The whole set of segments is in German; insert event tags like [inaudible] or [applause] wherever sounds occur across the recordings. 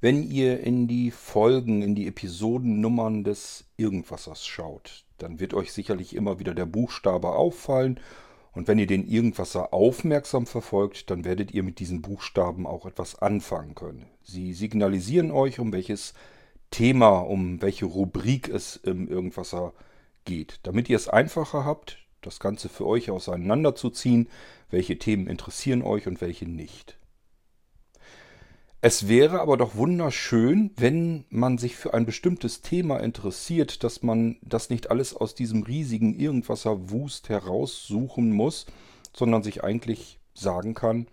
Wenn ihr in die Folgen, in die Episodennummern des Irgendwassers schaut, dann wird euch sicherlich immer wieder der Buchstabe auffallen. Und wenn ihr den Irgendwasser aufmerksam verfolgt, dann werdet ihr mit diesen Buchstaben auch etwas anfangen können. Sie signalisieren euch, um welches Thema, um welche Rubrik es im Irgendwasser geht. Damit ihr es einfacher habt, das Ganze für euch auseinanderzuziehen, welche Themen interessieren euch und welche nicht. Es wäre aber doch wunderschön, wenn man sich für ein bestimmtes Thema interessiert, dass man das nicht alles aus diesem riesigen Irgendwasser-Wust heraussuchen muss, sondern sich eigentlich sagen kann,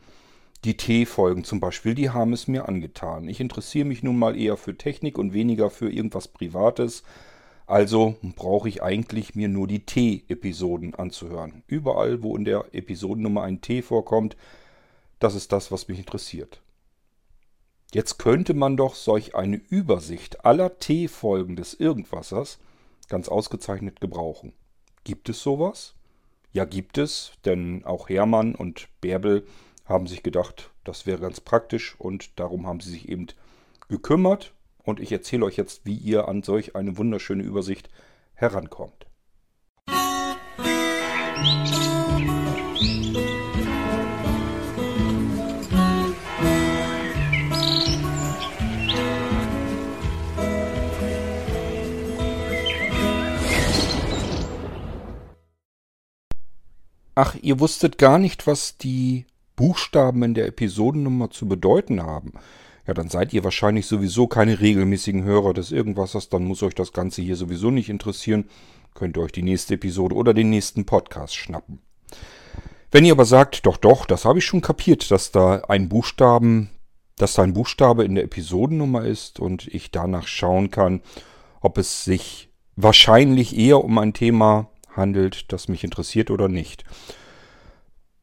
die T-Folgen zum Beispiel, die haben es mir angetan. Ich interessiere mich nun mal eher für Technik und weniger für irgendwas Privates. Also brauche ich eigentlich mir nur die T-Episoden anzuhören. Überall, wo in der Episodennummer ein T vorkommt, das ist das, was mich interessiert. Jetzt könnte man doch solch eine Übersicht aller T-Folgen des Irgendwassers ganz ausgezeichnet gebrauchen. Gibt es sowas? Ja, gibt es, denn auch Hermann und Bärbel haben sich gedacht, das wäre ganz praktisch und darum haben sie sich eben gekümmert und ich erzähle euch jetzt, wie ihr an solch eine wunderschöne Übersicht herankommt. Musik Ach, ihr wusstet gar nicht, was die Buchstaben in der Episodennummer zu bedeuten haben. Ja, dann seid ihr wahrscheinlich sowieso keine regelmäßigen Hörer des Irgendwassers, dann muss euch das Ganze hier sowieso nicht interessieren. Könnt ihr euch die nächste Episode oder den nächsten Podcast schnappen. Wenn ihr aber sagt, doch, doch, das habe ich schon kapiert, dass da ein Buchstaben, dass da ein Buchstabe in der Episodennummer ist und ich danach schauen kann, ob es sich wahrscheinlich eher um ein Thema handelt, das mich interessiert oder nicht.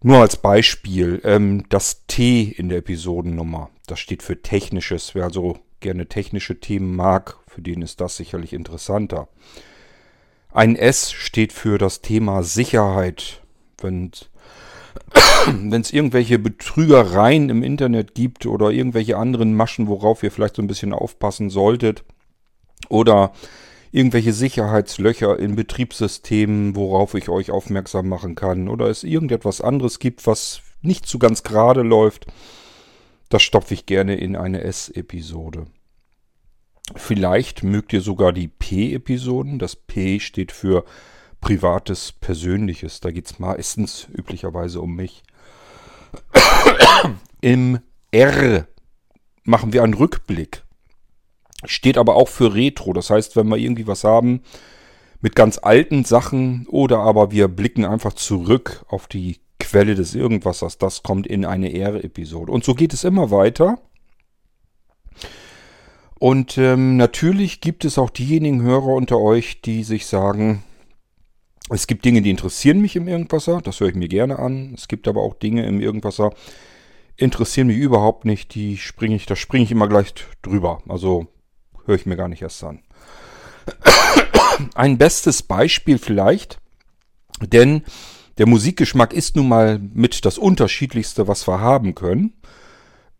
Nur als Beispiel, ähm, das T in der Episodennummer, das steht für Technisches. Wer also gerne technische Themen mag, für den ist das sicherlich interessanter. Ein S steht für das Thema Sicherheit. Wenn [coughs] es irgendwelche Betrügereien im Internet gibt oder irgendwelche anderen Maschen, worauf ihr vielleicht so ein bisschen aufpassen solltet, oder irgendwelche Sicherheitslöcher in Betriebssystemen, worauf ich euch aufmerksam machen kann, oder es irgendetwas anderes gibt, was nicht so ganz gerade läuft, das stopfe ich gerne in eine S-Episode. Vielleicht mögt ihr sogar die P-Episoden. Das P steht für Privates, Persönliches. Da geht es meistens üblicherweise um mich. [coughs] Im R machen wir einen Rückblick. Steht aber auch für Retro. Das heißt, wenn wir irgendwie was haben mit ganz alten Sachen oder aber wir blicken einfach zurück auf die Quelle des Irgendwassers, das kommt in eine Ehre-Episode. Und so geht es immer weiter. Und ähm, natürlich gibt es auch diejenigen Hörer unter euch, die sich sagen, es gibt Dinge, die interessieren mich im Irgendwasser, das höre ich mir gerne an. Es gibt aber auch Dinge im Irgendwasser, interessieren mich überhaupt nicht, die springe ich, da springe ich immer gleich drüber. Also höre ich mir gar nicht erst an. Ein bestes Beispiel vielleicht, denn der Musikgeschmack ist nun mal mit das unterschiedlichste, was wir haben können,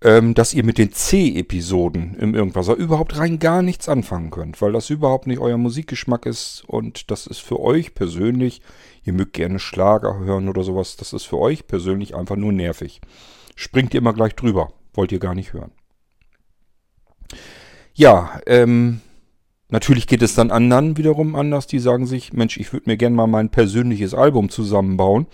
ähm, dass ihr mit den C-Episoden im Irgendwasser überhaupt rein gar nichts anfangen könnt, weil das überhaupt nicht euer Musikgeschmack ist und das ist für euch persönlich, ihr mögt gerne Schlager hören oder sowas, das ist für euch persönlich einfach nur nervig. Springt ihr immer gleich drüber, wollt ihr gar nicht hören. Ja, ähm, natürlich geht es dann anderen wiederum anders, die sagen sich, Mensch, ich würde mir gerne mal mein persönliches Album zusammenbauen.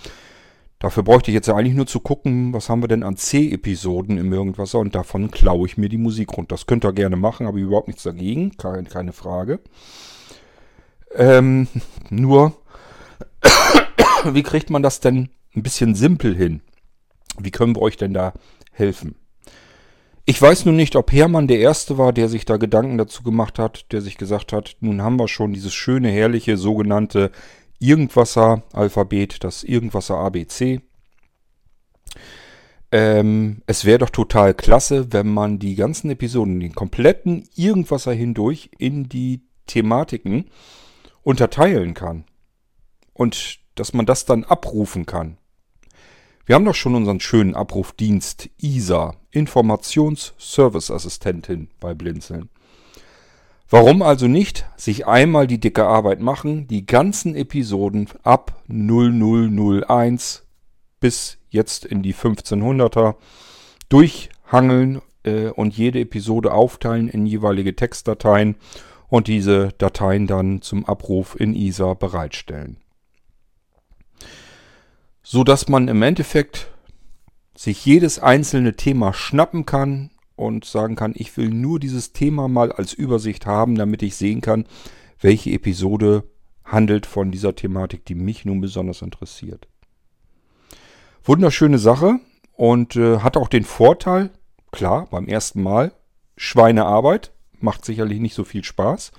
Dafür bräuchte ich jetzt ja eigentlich nur zu gucken, was haben wir denn an C-Episoden im Irgendwasser und davon klaue ich mir die Musik runter. Das könnt ihr gerne machen, habe ich überhaupt nichts dagegen, keine, keine Frage. Ähm, nur, [coughs] wie kriegt man das denn ein bisschen simpel hin? Wie können wir euch denn da helfen? Ich weiß nun nicht, ob Hermann der Erste war, der sich da Gedanken dazu gemacht hat, der sich gesagt hat, nun haben wir schon dieses schöne, herrliche, sogenannte Irgendwasser-Alphabet, das Irgendwasser ABC. Ähm, es wäre doch total klasse, wenn man die ganzen Episoden, den kompletten Irgendwasser hindurch in die Thematiken unterteilen kann. Und dass man das dann abrufen kann. Wir haben doch schon unseren schönen Abrufdienst ISA, Informationsservice-Assistentin bei Blinzeln. Warum also nicht sich einmal die dicke Arbeit machen, die ganzen Episoden ab 0001 bis jetzt in die 1500er durchhangeln äh, und jede Episode aufteilen in jeweilige Textdateien und diese Dateien dann zum Abruf in ISA bereitstellen. So dass man im Endeffekt sich jedes einzelne Thema schnappen kann und sagen kann, ich will nur dieses Thema mal als Übersicht haben, damit ich sehen kann, welche Episode handelt von dieser Thematik, die mich nun besonders interessiert. Wunderschöne Sache und äh, hat auch den Vorteil, klar, beim ersten Mal Schweinearbeit, macht sicherlich nicht so viel Spaß.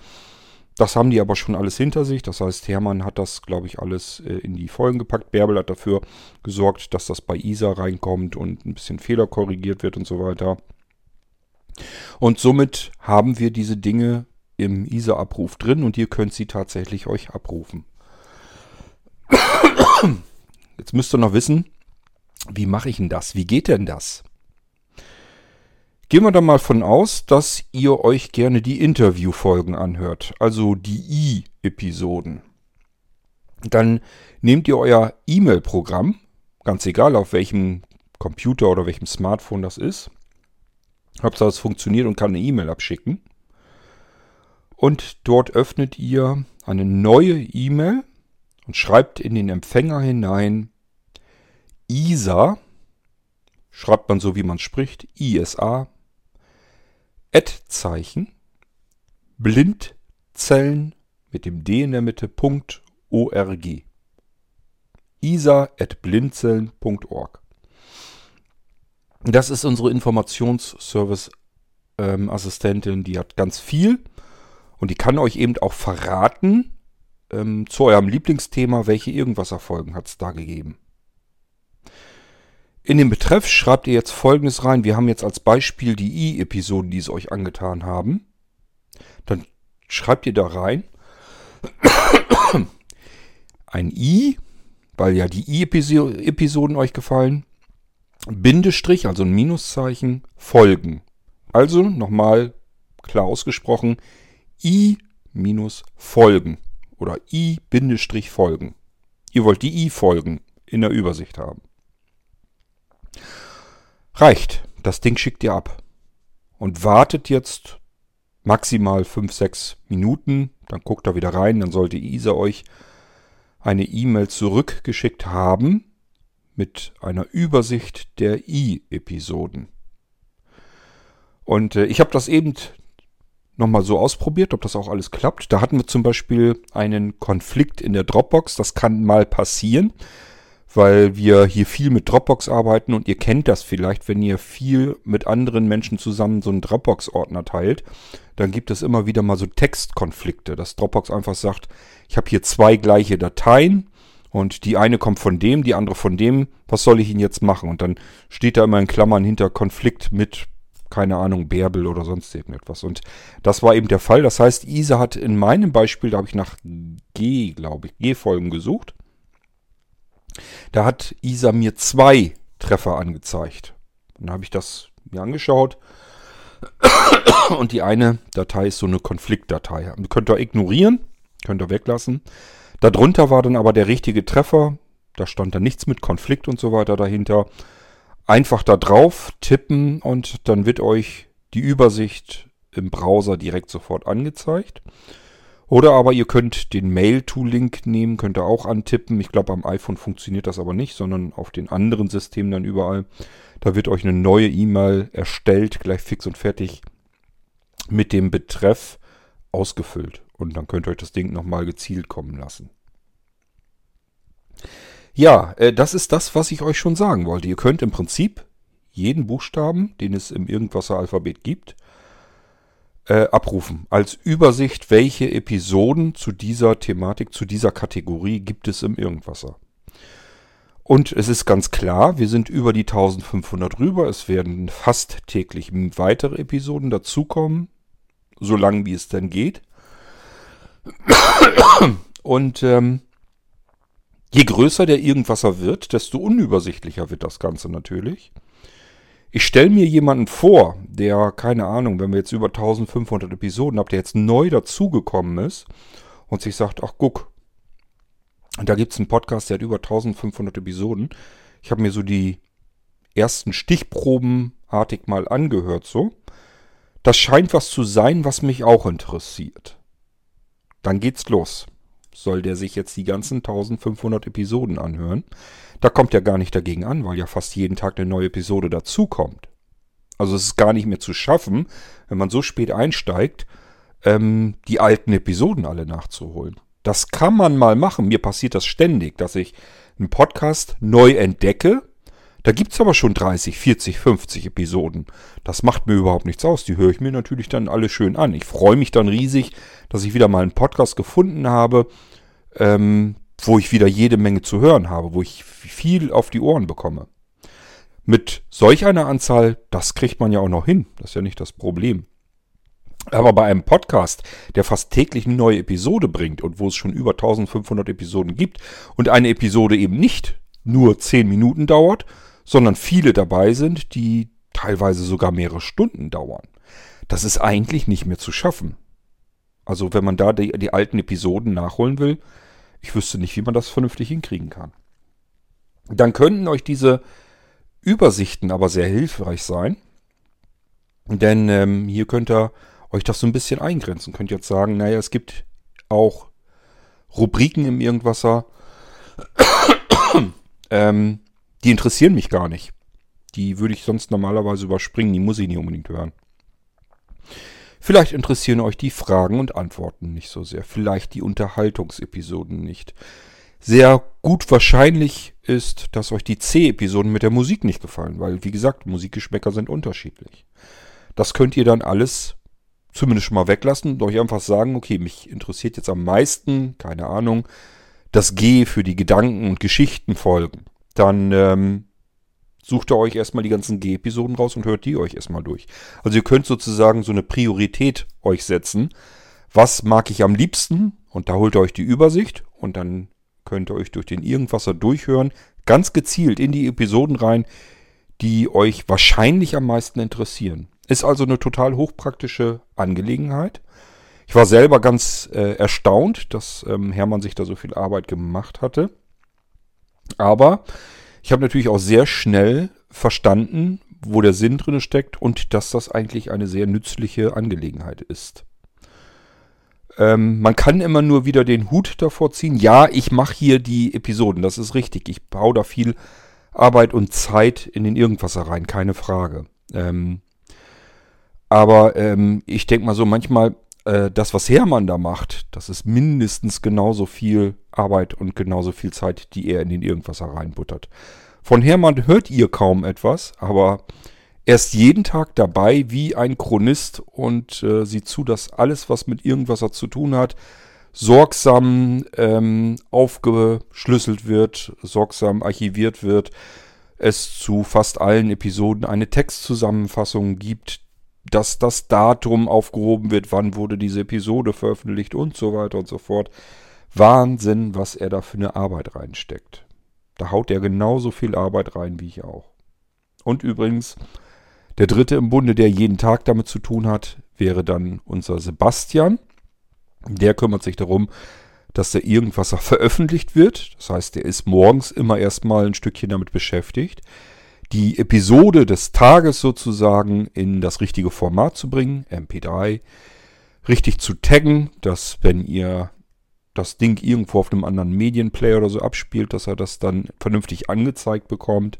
Das haben die aber schon alles hinter sich. Das heißt, Hermann hat das, glaube ich, alles äh, in die Folgen gepackt. Bärbel hat dafür gesorgt, dass das bei ISA reinkommt und ein bisschen Fehler korrigiert wird und so weiter. Und somit haben wir diese Dinge im ISA-Abruf drin und ihr könnt sie tatsächlich euch abrufen. Jetzt müsst ihr noch wissen, wie mache ich denn das? Wie geht denn das? Gehen wir da mal von aus, dass ihr euch gerne die Interviewfolgen anhört, also die I-Episoden. Dann nehmt ihr euer E-Mail-Programm, ganz egal auf welchem Computer oder welchem Smartphone das ist, Hauptsache es funktioniert und kann eine E-Mail abschicken. Und dort öffnet ihr eine neue E-Mail und schreibt in den Empfänger hinein ISA, schreibt man so wie man spricht, ISA, Ad-Zeichen, Blindzellen mit dem D in der Mitte, .org. isa at blindzellen.org. Das ist unsere Informationsservice-Assistentin, die hat ganz viel und die kann euch eben auch verraten ähm, zu eurem Lieblingsthema, welche Irgendwas-Erfolgen hat es da gegeben. In den Betreff schreibt ihr jetzt folgendes rein. Wir haben jetzt als Beispiel die I-Episoden, die es euch angetan haben. Dann schreibt ihr da rein [coughs] ein I, weil ja die I-Episoden euch gefallen. Bindestrich, also ein Minuszeichen, Folgen. Also nochmal klar ausgesprochen, I minus Folgen oder I Bindestrich Folgen. Ihr wollt die I-Folgen in der Übersicht haben. Reicht. Das Ding schickt ihr ab. Und wartet jetzt maximal 5, 6 Minuten. Dann guckt er wieder rein. Dann sollte Isa euch eine E-Mail zurückgeschickt haben mit einer Übersicht der i-Episoden. Und äh, ich habe das eben nochmal so ausprobiert, ob das auch alles klappt. Da hatten wir zum Beispiel einen Konflikt in der Dropbox. Das kann mal passieren, weil wir hier viel mit Dropbox arbeiten und ihr kennt das vielleicht, wenn ihr viel mit anderen Menschen zusammen so einen Dropbox-Ordner teilt, dann gibt es immer wieder mal so Textkonflikte, dass Dropbox einfach sagt, ich habe hier zwei gleiche Dateien und die eine kommt von dem, die andere von dem. Was soll ich Ihnen jetzt machen? Und dann steht da immer in Klammern hinter Konflikt mit, keine Ahnung, Bärbel oder sonst irgendetwas. Und das war eben der Fall. Das heißt, Isa hat in meinem Beispiel, da habe ich nach G, glaube ich, G-Folgen gesucht. Da hat Isa mir zwei Treffer angezeigt. Dann habe ich das mir angeschaut. [coughs] Und die eine Datei ist so eine Konfliktdatei. Könnt ihr ignorieren, könnt ihr weglassen. Darunter war dann aber der richtige Treffer. Da stand dann nichts mit Konflikt und so weiter dahinter. Einfach da drauf tippen und dann wird euch die Übersicht im Browser direkt sofort angezeigt. Oder aber ihr könnt den Mail-to-Link nehmen, könnt ihr auch antippen. Ich glaube, am iPhone funktioniert das aber nicht, sondern auf den anderen Systemen dann überall. Da wird euch eine neue E-Mail erstellt, gleich fix und fertig mit dem Betreff ausgefüllt. Und dann könnt ihr euch das Ding nochmal gezielt kommen lassen. Ja, äh, das ist das, was ich euch schon sagen wollte. Ihr könnt im Prinzip jeden Buchstaben, den es im Irgendwasser-Alphabet gibt, äh, abrufen. Als Übersicht, welche Episoden zu dieser Thematik, zu dieser Kategorie gibt es im Irgendwasser. Und es ist ganz klar, wir sind über die 1500 rüber. Es werden fast täglich weitere Episoden dazukommen, solange wie es denn geht. Und ähm, Je größer der Irgendwasser wird, desto unübersichtlicher wird das Ganze natürlich. Ich stelle mir jemanden vor, der, keine Ahnung, wenn wir jetzt über 1500 Episoden haben, der jetzt neu dazugekommen ist und sich sagt, ach guck, da gibt es einen Podcast, der hat über 1500 Episoden. Ich habe mir so die ersten Stichprobenartig mal angehört so. Das scheint was zu sein, was mich auch interessiert. Dann geht's los. Soll der sich jetzt die ganzen 1500 Episoden anhören? Da kommt er gar nicht dagegen an, weil ja fast jeden Tag eine neue Episode dazukommt. Also es ist gar nicht mehr zu schaffen, wenn man so spät einsteigt, ähm, die alten Episoden alle nachzuholen. Das kann man mal machen. Mir passiert das ständig, dass ich einen Podcast neu entdecke. Da gibt es aber schon 30, 40, 50 Episoden. Das macht mir überhaupt nichts aus. Die höre ich mir natürlich dann alle schön an. Ich freue mich dann riesig, dass ich wieder mal einen Podcast gefunden habe, ähm, wo ich wieder jede Menge zu hören habe, wo ich viel auf die Ohren bekomme. Mit solch einer Anzahl, das kriegt man ja auch noch hin. Das ist ja nicht das Problem. Aber bei einem Podcast, der fast täglich eine neue Episode bringt und wo es schon über 1500 Episoden gibt und eine Episode eben nicht nur 10 Minuten dauert, sondern viele dabei sind, die teilweise sogar mehrere Stunden dauern. Das ist eigentlich nicht mehr zu schaffen. Also wenn man da die, die alten Episoden nachholen will, ich wüsste nicht, wie man das vernünftig hinkriegen kann. Dann könnten euch diese Übersichten aber sehr hilfreich sein. Denn ähm, hier könnt ihr euch das so ein bisschen eingrenzen. Könnt jetzt sagen, naja, es gibt auch Rubriken im Irgendwasser, [coughs] ähm, die interessieren mich gar nicht. Die würde ich sonst normalerweise überspringen, die muss ich nicht unbedingt hören. Vielleicht interessieren euch die Fragen und Antworten nicht so sehr, vielleicht die Unterhaltungsepisoden nicht. Sehr gut wahrscheinlich ist, dass euch die C-Episoden mit der Musik nicht gefallen, weil, wie gesagt, Musikgeschmäcker sind unterschiedlich. Das könnt ihr dann alles zumindest schon mal weglassen und euch einfach sagen, okay, mich interessiert jetzt am meisten, keine Ahnung, das G für die Gedanken und Geschichten folgen. Dann ähm, sucht ihr euch erstmal die ganzen G-Episoden raus und hört die euch erstmal durch. Also ihr könnt sozusagen so eine Priorität euch setzen. Was mag ich am liebsten? Und da holt ihr euch die Übersicht und dann könnt ihr euch durch den Irgendwasser durchhören, ganz gezielt in die Episoden rein, die euch wahrscheinlich am meisten interessieren. Ist also eine total hochpraktische Angelegenheit. Ich war selber ganz äh, erstaunt, dass ähm, Hermann sich da so viel Arbeit gemacht hatte. Aber ich habe natürlich auch sehr schnell verstanden, wo der Sinn drin steckt und dass das eigentlich eine sehr nützliche Angelegenheit ist. Ähm, man kann immer nur wieder den Hut davor ziehen. Ja, ich mache hier die Episoden, das ist richtig. Ich baue da viel Arbeit und Zeit in den Irgendwas rein, keine Frage. Ähm, aber ähm, ich denke mal so, manchmal äh, das, was Hermann da macht, das ist mindestens genauso viel Arbeit und genauso viel Zeit, die er in den Irgendwas reinbuttert. Von Hermann hört ihr kaum etwas, aber er ist jeden Tag dabei wie ein Chronist und äh, sieht zu, dass alles, was mit irgendwas zu tun hat, sorgsam ähm, aufgeschlüsselt wird, sorgsam archiviert wird, es zu fast allen Episoden eine Textzusammenfassung gibt, dass das Datum aufgehoben wird, wann wurde diese Episode veröffentlicht und so weiter und so fort. Wahnsinn, was er da für eine Arbeit reinsteckt. Da haut er genauso viel Arbeit rein wie ich auch. Und übrigens, der dritte im Bunde, der jeden Tag damit zu tun hat, wäre dann unser Sebastian. Der kümmert sich darum, dass der irgendwas veröffentlicht wird. Das heißt, der ist morgens immer erstmal ein Stückchen damit beschäftigt die Episode des Tages sozusagen in das richtige Format zu bringen, MP3, richtig zu taggen, dass wenn ihr das Ding irgendwo auf einem anderen Medienplayer oder so abspielt, dass er das dann vernünftig angezeigt bekommt.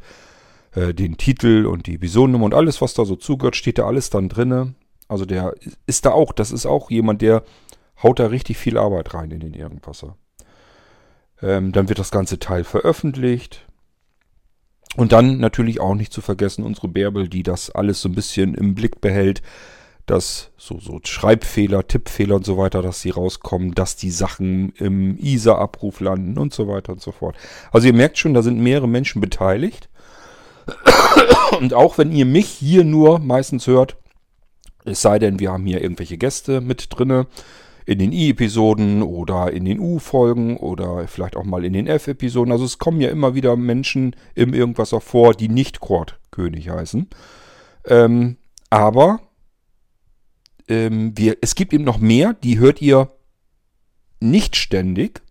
Äh, den Titel und die Episodennummer und alles, was da so zugehört, steht da alles dann drinne. Also der ist da auch, das ist auch jemand, der haut da richtig viel Arbeit rein in den Irgendwasser. Ähm, dann wird das ganze Teil veröffentlicht. Und dann natürlich auch nicht zu vergessen unsere Bärbel, die das alles so ein bisschen im Blick behält, dass so, so Schreibfehler, Tippfehler und so weiter, dass sie rauskommen, dass die Sachen im ISA-Abruf landen und so weiter und so fort. Also ihr merkt schon, da sind mehrere Menschen beteiligt. [coughs] Und auch wenn ihr mich hier nur meistens hört, es sei denn, wir haben hier irgendwelche Gäste mit drinne, in den I-Episoden oder in den U-Folgen oder vielleicht auch mal in den F-Episoden. Also es kommen ja immer wieder Menschen im Irgendwasser vor, die nicht Quad-König heißen. Ähm, aber ähm, wir, es gibt eben noch mehr, die hört ihr nicht ständig,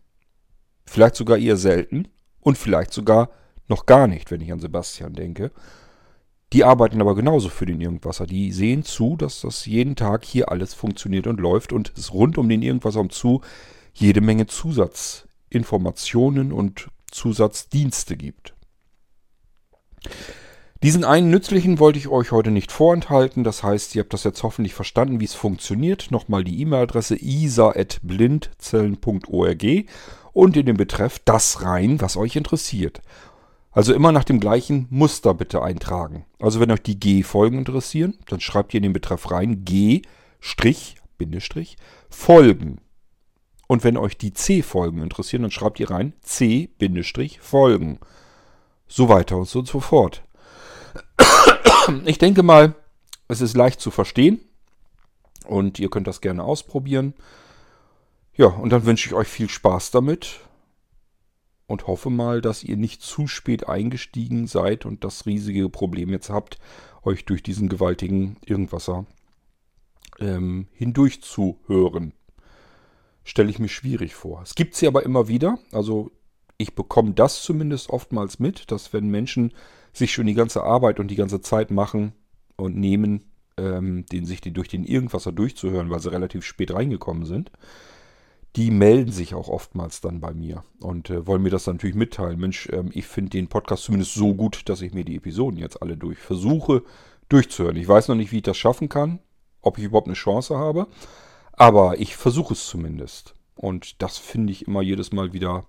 vielleicht sogar eher selten und vielleicht sogar noch gar nicht, wenn ich an Sebastian denke. Die arbeiten aber genauso für den Irgendwasser. Die sehen zu, dass das jeden Tag hier alles funktioniert und läuft und es rund um den Irgendwasser um zu jede Menge Zusatzinformationen und Zusatzdienste gibt. Diesen einen nützlichen wollte ich euch heute nicht vorenthalten. Das heißt, ihr habt das jetzt hoffentlich verstanden, wie es funktioniert. Nochmal die E-Mail-Adresse isa.blindzellen.org und in den Betreff das rein, was euch interessiert. Also immer nach dem gleichen Muster bitte eintragen. Also wenn euch die G-Folgen interessieren, dann schreibt ihr in den Betreff rein G, Strich, Bindestrich, Folgen. Und wenn euch die C-Folgen interessieren, dann schreibt ihr rein C, Bindestrich, Folgen. So weiter und so fort. [coughs] Ich denke mal, es ist leicht zu verstehen und ihr könnt das gerne ausprobieren. Ja, und dann wünsche ich euch viel Spaß damit und hoffe mal, dass ihr nicht zu spät eingestiegen seid und das riesige Problem jetzt habt, euch durch diesen gewaltigen Irgendwasser ähm, hindurch. Stelle ich mir schwierig vor. Es gibt sie aber immer wieder. Also ich bekomme das zumindest oftmals mit, dass wenn Menschen sich schon die ganze Arbeit und die ganze Zeit machen und nehmen, ähm, den, sich die durch den Irgendwasser durchzuhören, weil sie relativ spät reingekommen sind, die melden sich auch oftmals dann bei mir und äh, wollen mir das natürlich mitteilen. Mensch, ähm, ich finde den Podcast zumindest so gut, dass ich mir die Episoden jetzt alle durch versuche durchzuhören. Ich weiß noch nicht, wie ich das schaffen kann, ob ich überhaupt eine Chance habe, aber ich versuche es zumindest. Und das finde ich immer jedes Mal wieder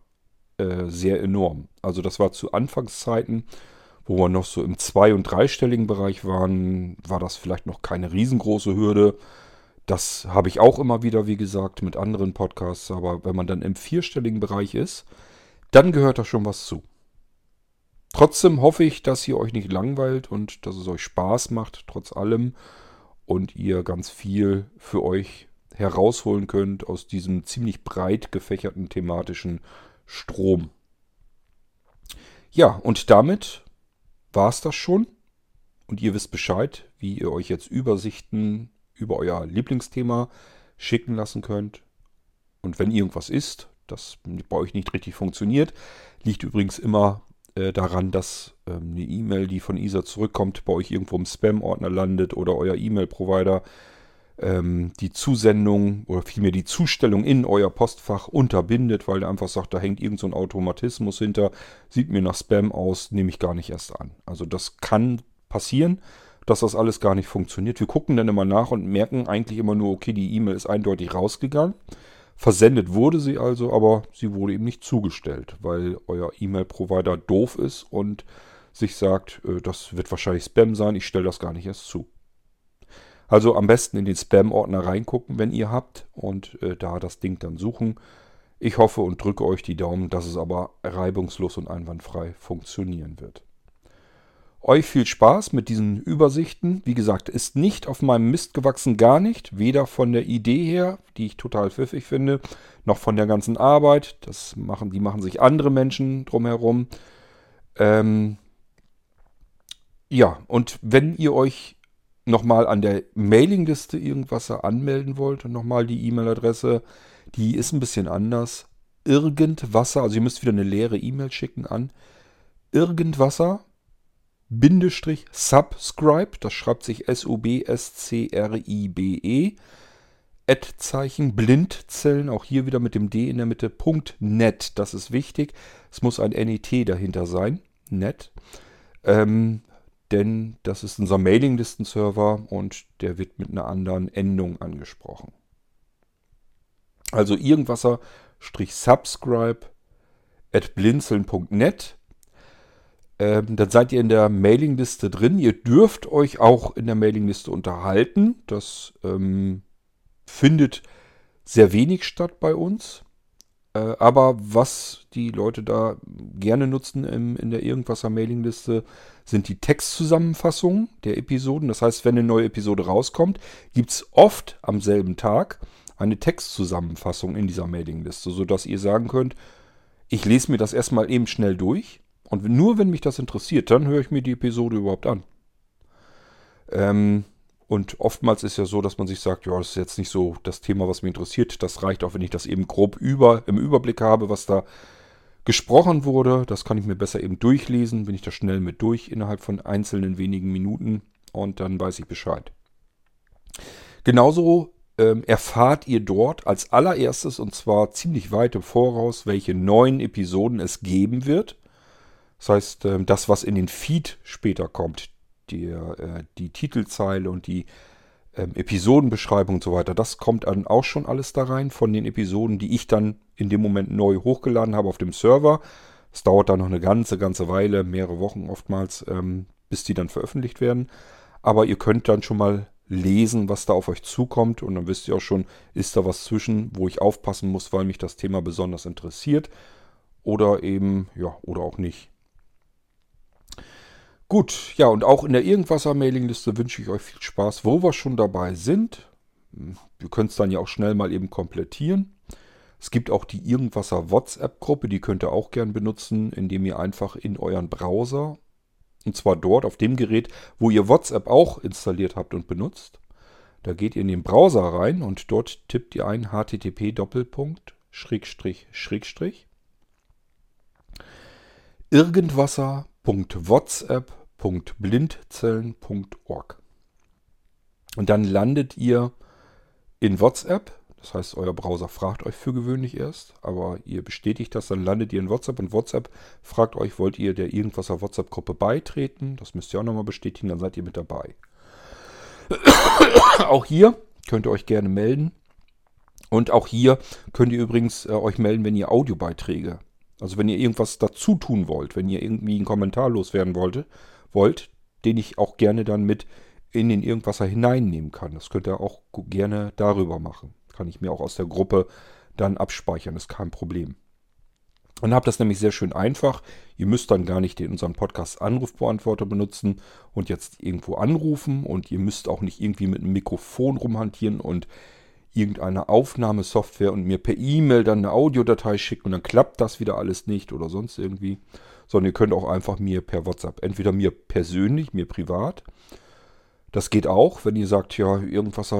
äh, sehr enorm. Also das war zu Anfangszeiten, wo wir noch so im zwei- und dreistelligen Bereich waren, war das vielleicht noch keine riesengroße Hürde. Das habe ich auch immer wieder, wie gesagt, mit anderen Podcasts. Aber wenn man dann im vierstelligen Bereich ist, dann gehört da schon was zu. Trotzdem hoffe ich, dass ihr euch nicht langweilt und dass es euch Spaß macht, trotz allem. Und ihr ganz viel für euch herausholen könnt aus diesem ziemlich breit gefächerten thematischen Strom. Ja, und damit war es das schon. Und ihr wisst Bescheid, wie ihr euch jetzt Übersichten über euer Lieblingsthema schicken lassen könnt. Und wenn irgendwas ist, das bei euch nicht richtig funktioniert, liegt übrigens immer äh, daran, dass ähm, eine E-Mail, die von ISA zurückkommt, bei euch irgendwo im Spam-Ordner landet oder euer E-Mail-Provider ähm, die Zusendung oder vielmehr die Zustellung in euer Postfach unterbindet, weil er einfach sagt, da hängt irgend so ein Automatismus hinter, sieht mir nach Spam aus, nehme ich gar nicht erst an. Also das kann passieren dass das alles gar nicht funktioniert. Wir gucken dann immer nach und merken eigentlich immer nur, okay, die E-Mail ist eindeutig rausgegangen. Versendet wurde sie also, aber sie wurde eben nicht zugestellt, weil euer E-Mail-Provider doof ist und sich sagt, äh, das wird wahrscheinlich Spam sein, ich stelle das gar nicht erst zu. Also am besten in den Spam-Ordner reingucken, wenn ihr habt und äh, da das Ding dann suchen. Ich hoffe und drücke euch die Daumen, dass es aber reibungslos und einwandfrei funktionieren wird. Euch viel Spaß mit diesen Übersichten. Wie gesagt, ist nicht auf meinem Mist gewachsen, gar nicht. Weder von der Idee her, die ich total pfiffig finde, noch von der ganzen Arbeit. Das machen, die machen sich andere Menschen drumherum. Ähm, ja, und wenn ihr euch nochmal an der Mailingliste irgendwas anmelden wollt, nochmal die E-Mail-Adresse, die ist ein bisschen anders. Irgendwasser, also ihr müsst wieder eine leere E-Mail schicken an irgendwasser Bindestrich subscribe, das schreibt sich S-U-B-S-C-R-I-B-E, Ad-Zeichen, Blindzellen, auch hier wieder mit dem D in der Mitte, Punkt .net, das ist wichtig. Es muss ein NET dahinter sein, net, ähm, denn das ist unser Mailinglistenserver und der wird mit einer anderen Endung angesprochen. Also irgendwasser-subscribe at blinzeln.net ähm, dann seid ihr in der Mailingliste drin. Ihr dürft euch auch in der Mailingliste unterhalten. Das ähm, findet sehr wenig statt bei uns. Äh, aber was die Leute da gerne nutzen im, in der Irgendwasser Mailingliste, sind die Textzusammenfassungen der Episoden. Das heißt, wenn eine neue Episode rauskommt, gibt es oft am selben Tag eine Textzusammenfassung in dieser Mailingliste, sodass ihr sagen könnt, ich lese mir das erstmal eben schnell durch und nur wenn mich das interessiert, dann höre ich mir die Episode überhaupt an. Ähm, und oftmals ist ja so, dass man sich sagt, ja, das ist jetzt nicht so das Thema, was mich interessiert. Das reicht auch, wenn ich das eben grob über, im Überblick habe, was da gesprochen wurde. Das kann ich mir besser eben durchlesen, bin ich da schnell mit durch innerhalb von einzelnen wenigen Minuten und dann weiß ich Bescheid. Genauso ähm, erfahrt ihr dort als allererstes und zwar ziemlich weit im Voraus, welche neuen Episoden es geben wird. Das heißt, ähm, das, was in den Feed später kommt, die, äh, die Titelzeile und die ähm, Episodenbeschreibung und so weiter, das kommt dann auch schon alles da rein von den Episoden, die ich dann in dem Moment neu hochgeladen habe auf dem Server. Es dauert dann noch eine ganze, ganze Weile, mehrere Wochen oftmals, ähm, bis die dann veröffentlicht werden. Aber ihr könnt dann schon mal lesen, was da auf euch zukommt und dann wisst ihr auch schon, ist da was zwischen, wo ich aufpassen muss, weil mich das Thema besonders interessiert oder eben, ja, oder auch nicht. Gut, ja, und auch in der Irgendwasser-Mailingliste wünsche ich euch viel Spaß, wo wir schon dabei sind. Hm, wir können es dann ja auch schnell mal eben komplettieren. Es gibt auch die Irgendwasser WhatsApp-Gruppe, die könnt ihr auch gern benutzen, indem ihr einfach in euren Browser, und zwar dort auf dem Gerät, wo ihr WhatsApp auch installiert habt und benutzt, da geht ihr in den Browser rein und dort tippt ihr ein http irgendwasser.whatsapp www.blindzellen.org. Und dann landet ihr in WhatsApp. Das heißt, euer Browser fragt euch für gewöhnlich erst, aber ihr bestätigt das, dann landet ihr in WhatsApp und WhatsApp fragt euch, wollt ihr der irgendwaser WhatsApp-Gruppe beitreten? Das müsst ihr auch nochmal bestätigen, dann seid ihr mit dabei. [coughs] auch hier könnt ihr euch gerne melden. Und auch hier könnt ihr übrigens äh, euch melden, wenn ihr Audiobeiträge, also wenn ihr irgendwas dazu tun wollt, wenn ihr irgendwie einen Kommentar loswerden wollt, wollt, den ich auch gerne dann mit in den Irgendwasser hineinnehmen kann. Das könnt ihr auch gerne darüber machen. Kann ich mir auch aus der Gruppe dann abspeichern, ist kein Problem. Dann habt das nämlich sehr schön einfach. Ihr müsst dann gar nicht in unserem Podcast Anrufbeantworter benutzen und jetzt irgendwo anrufen und ihr müsst auch nicht irgendwie mit einem Mikrofon rumhantieren und irgendeine Aufnahmesoftware und mir per E-Mail dann eine Audiodatei schicken und dann klappt das wieder alles nicht oder sonst irgendwie, sondern ihr könnt auch einfach mir per WhatsApp, entweder mir persönlich, mir privat. Das geht auch, wenn ihr sagt, ja, irgendwas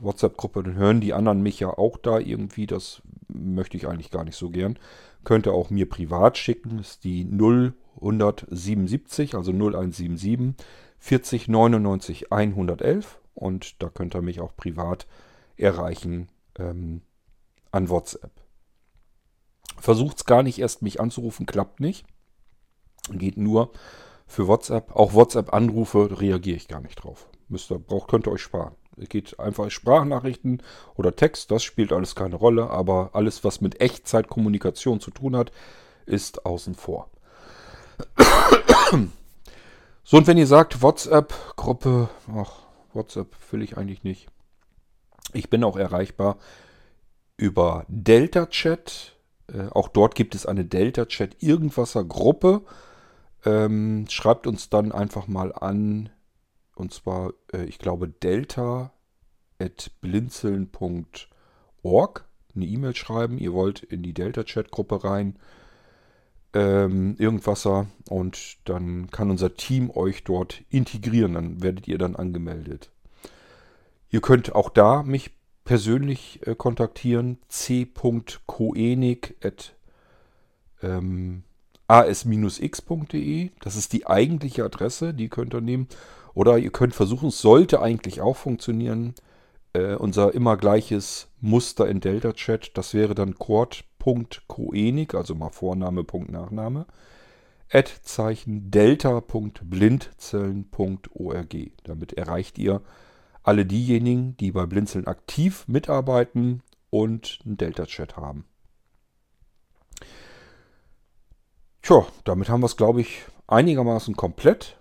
WhatsApp-Gruppe, dann hören die anderen mich ja auch da irgendwie. Das möchte ich eigentlich gar nicht so gern. Könnt ihr auch mir privat schicken. Das ist die 0177, also 0177 40 99 111. Und da könnt ihr mich auch privat erreichen ähm, an WhatsApp. Versucht es gar nicht erst mich anzurufen, klappt nicht. Geht nur für WhatsApp. Auch WhatsApp-Anrufe reagiere ich gar nicht drauf. Müsst ihr, braucht, könnt ihr euch sparen. Es geht einfach Sprachnachrichten oder Text, das spielt alles keine Rolle, aber alles, was mit Echtzeitkommunikation zu tun hat, ist außen vor. So, und wenn ihr sagt, WhatsApp-Gruppe, ach, WhatsApp will ich eigentlich nicht. Ich bin auch erreichbar über Delta Chat. Äh, auch dort gibt es eine Delta Chat Irgendwasser Gruppe. Ähm, schreibt uns dann einfach mal an. Und zwar, äh, ich glaube, delta.blinzeln.org. Eine E-Mail schreiben. Ihr wollt in die Delta-Chat-Gruppe rein. Ähm, Irgendwasser. Und dann kann unser Team euch dort integrieren. Dann werdet ihr dann angemeldet. Ihr könnt auch da mich persönlich äh, kontaktieren. c.koenig at ähm. Das ist die eigentliche Adresse, die könnt ihr nehmen. Oder ihr könnt versuchen, es sollte eigentlich auch funktionieren, äh, unser immer gleiches Muster in Delta Chat. Das wäre dann cord.koenig, also mal Vorname, Punkt, Nachname, Zeichen delta.blindzellen.org. Damit erreicht ihr alle diejenigen, die bei Blinzeln aktiv mitarbeiten und einen Delta-Chat haben. Tja, damit haben wir es, glaube ich, einigermaßen komplett.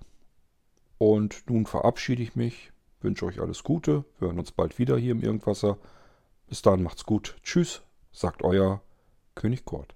Und nun verabschiede ich mich, wünsche euch alles Gute. Wir hören uns bald wieder hier im Irgendwasser. Bis dahin macht's gut. Tschüss, sagt euer König Kurt.